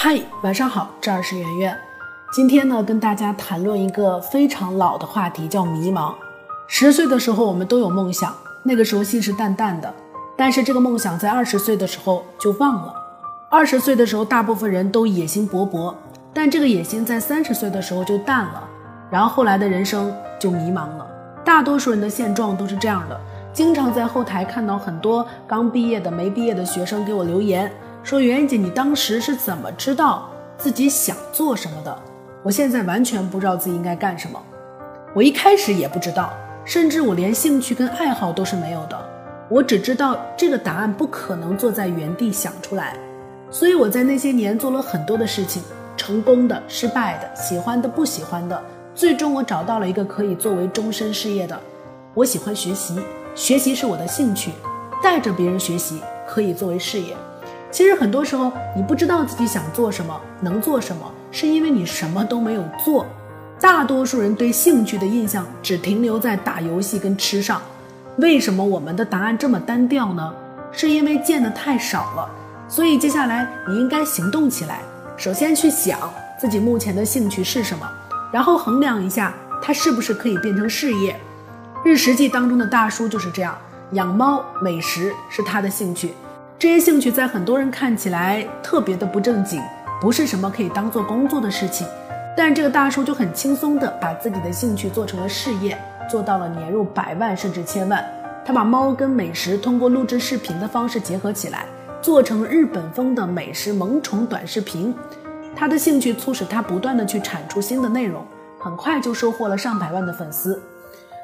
嗨，晚上好，这儿是圆圆。今天呢，跟大家谈论一个非常老的话题，叫迷茫。十岁的时候，我们都有梦想，那个时候信誓旦旦的。但是这个梦想在二十岁的时候就忘了。二十岁的时候，大部分人都野心勃勃，但这个野心在三十岁的时候就淡了。然后后来的人生就迷茫了。大多数人的现状都是这样的。经常在后台看到很多刚毕业的、没毕业的学生给我留言。说圆圆姐，你当时是怎么知道自己想做什么的？我现在完全不知道自己应该干什么。我一开始也不知道，甚至我连兴趣跟爱好都是没有的。我只知道这个答案不可能坐在原地想出来，所以我在那些年做了很多的事情，成功的、失败的、喜欢的、不喜欢的。最终我找到了一个可以作为终身事业的。我喜欢学习，学习是我的兴趣，带着别人学习可以作为事业。其实很多时候，你不知道自己想做什么，能做什么，是因为你什么都没有做。大多数人对兴趣的印象只停留在打游戏跟吃上。为什么我们的答案这么单调呢？是因为见的太少了。所以接下来你应该行动起来。首先去想自己目前的兴趣是什么，然后衡量一下它是不是可以变成事业。日食记当中的大叔就是这样，养猫、美食是他的兴趣。这些兴趣在很多人看起来特别的不正经，不是什么可以当做工作的事情，但这个大叔就很轻松的把自己的兴趣做成了事业，做到了年入百万甚至千万。他把猫跟美食通过录制视频的方式结合起来，做成日本风的美食萌宠短视频。他的兴趣促使他不断的去产出新的内容，很快就收获了上百万的粉丝。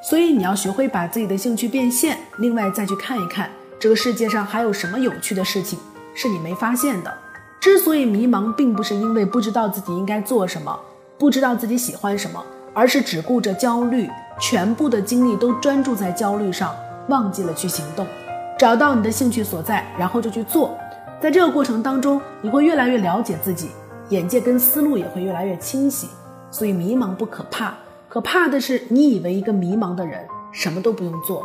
所以你要学会把自己的兴趣变现，另外再去看一看。这个世界上还有什么有趣的事情是你没发现的？之所以迷茫，并不是因为不知道自己应该做什么，不知道自己喜欢什么，而是只顾着焦虑，全部的精力都专注在焦虑上，忘记了去行动。找到你的兴趣所在，然后就去做。在这个过程当中，你会越来越了解自己，眼界跟思路也会越来越清晰。所以迷茫不可怕，可怕的是你以为一个迷茫的人什么都不用做。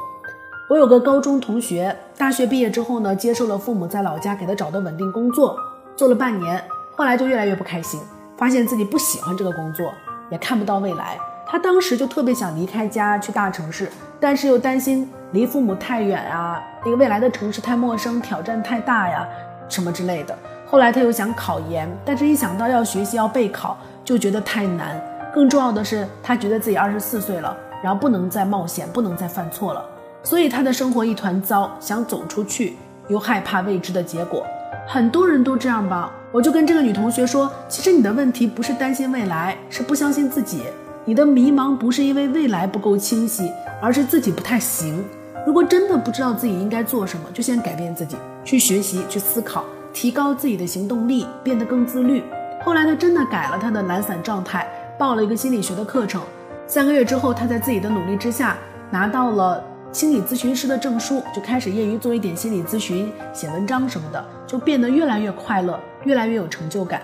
我有个高中同学，大学毕业之后呢，接受了父母在老家给他找的稳定工作，做了半年，后来就越来越不开心，发现自己不喜欢这个工作，也看不到未来。他当时就特别想离开家去大城市，但是又担心离父母太远啊，那个未来的城市太陌生，挑战太大呀，什么之类的。后来他又想考研，但是一想到要学习要备考，就觉得太难。更重要的是，他觉得自己二十四岁了，然后不能再冒险，不能再犯错了。所以他的生活一团糟，想走出去，又害怕未知的结果。很多人都这样吧？我就跟这个女同学说，其实你的问题不是担心未来，是不相信自己。你的迷茫不是因为未来不够清晰，而是自己不太行。如果真的不知道自己应该做什么，就先改变自己，去学习，去思考，提高自己的行动力，变得更自律。后来他真的改了他的懒散状态，报了一个心理学的课程。三个月之后，他在自己的努力之下拿到了。心理咨询师的证书，就开始业余做一点心理咨询、写文章什么的，就变得越来越快乐，越来越有成就感。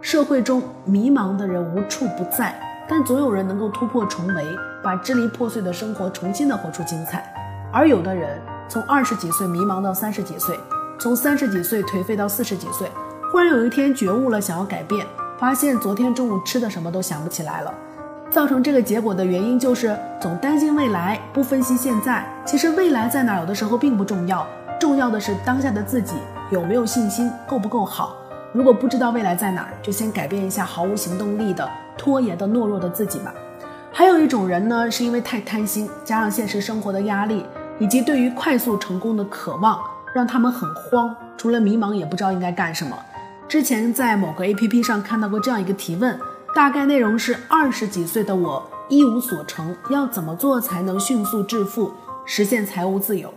社会中迷茫的人无处不在，但总有人能够突破重围，把支离破碎的生活重新的活出精彩。而有的人从二十几岁迷茫到三十几岁，从三十几岁颓废到四十几岁，忽然有一天觉悟了，想要改变，发现昨天中午吃的什么都想不起来了。造成这个结果的原因就是总担心未来，不分析现在。其实未来在哪，有的时候并不重要，重要的是当下的自己有没有信心，够不够好。如果不知道未来在哪儿，就先改变一下毫无行动力的、拖延的、懦弱的自己吧。还有一种人呢，是因为太贪心，加上现实生活的压力，以及对于快速成功的渴望，让他们很慌，除了迷茫也不知道应该干什么。之前在某个 APP 上看到过这样一个提问。大概内容是二十几岁的我一无所成，要怎么做才能迅速致富，实现财务自由？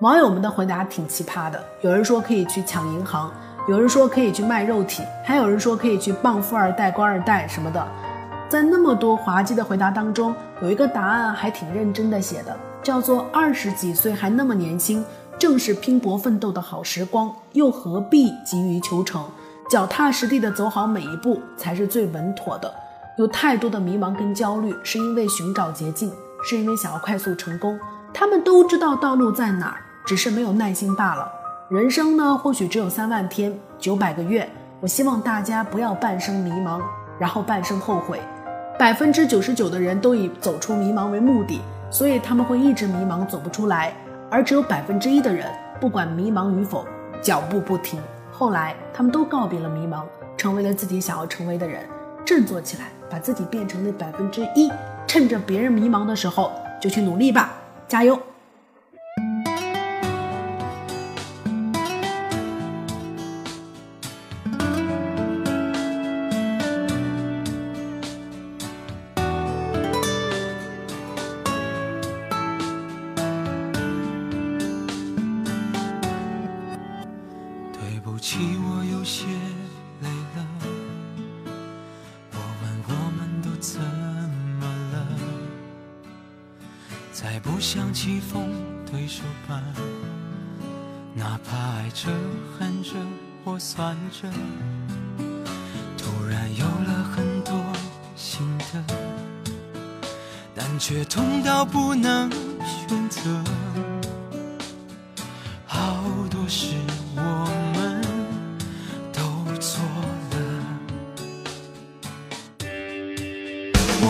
网友们的回答挺奇葩的，有人说可以去抢银行，有人说可以去卖肉体，还有人说可以去傍富二代、官二代什么的。在那么多滑稽的回答当中，有一个答案还挺认真的写的，叫做二十几岁还那么年轻，正是拼搏奋斗的好时光，又何必急于求成？脚踏实地的走好每一步才是最稳妥的。有太多的迷茫跟焦虑，是因为寻找捷径，是因为想要快速成功。他们都知道道路在哪儿，只是没有耐心罢了。人生呢，或许只有三万天、九百个月，我希望大家不要半生迷茫，然后半生后悔。百分之九十九的人都以走出迷茫为目的，所以他们会一直迷茫走不出来，而只有百分之一的人，不管迷茫与否，脚步不停。后来他们都告别了迷茫，成为了自己想要成为的人，振作起来，把自己变成那百分之一。趁着别人迷茫的时候，就去努力吧，加油！起我有些累了。我问我们都怎么了？再不想棋逢对手吧，哪怕爱着恨着或算着，突然有了很多心得，但却痛到不能选择。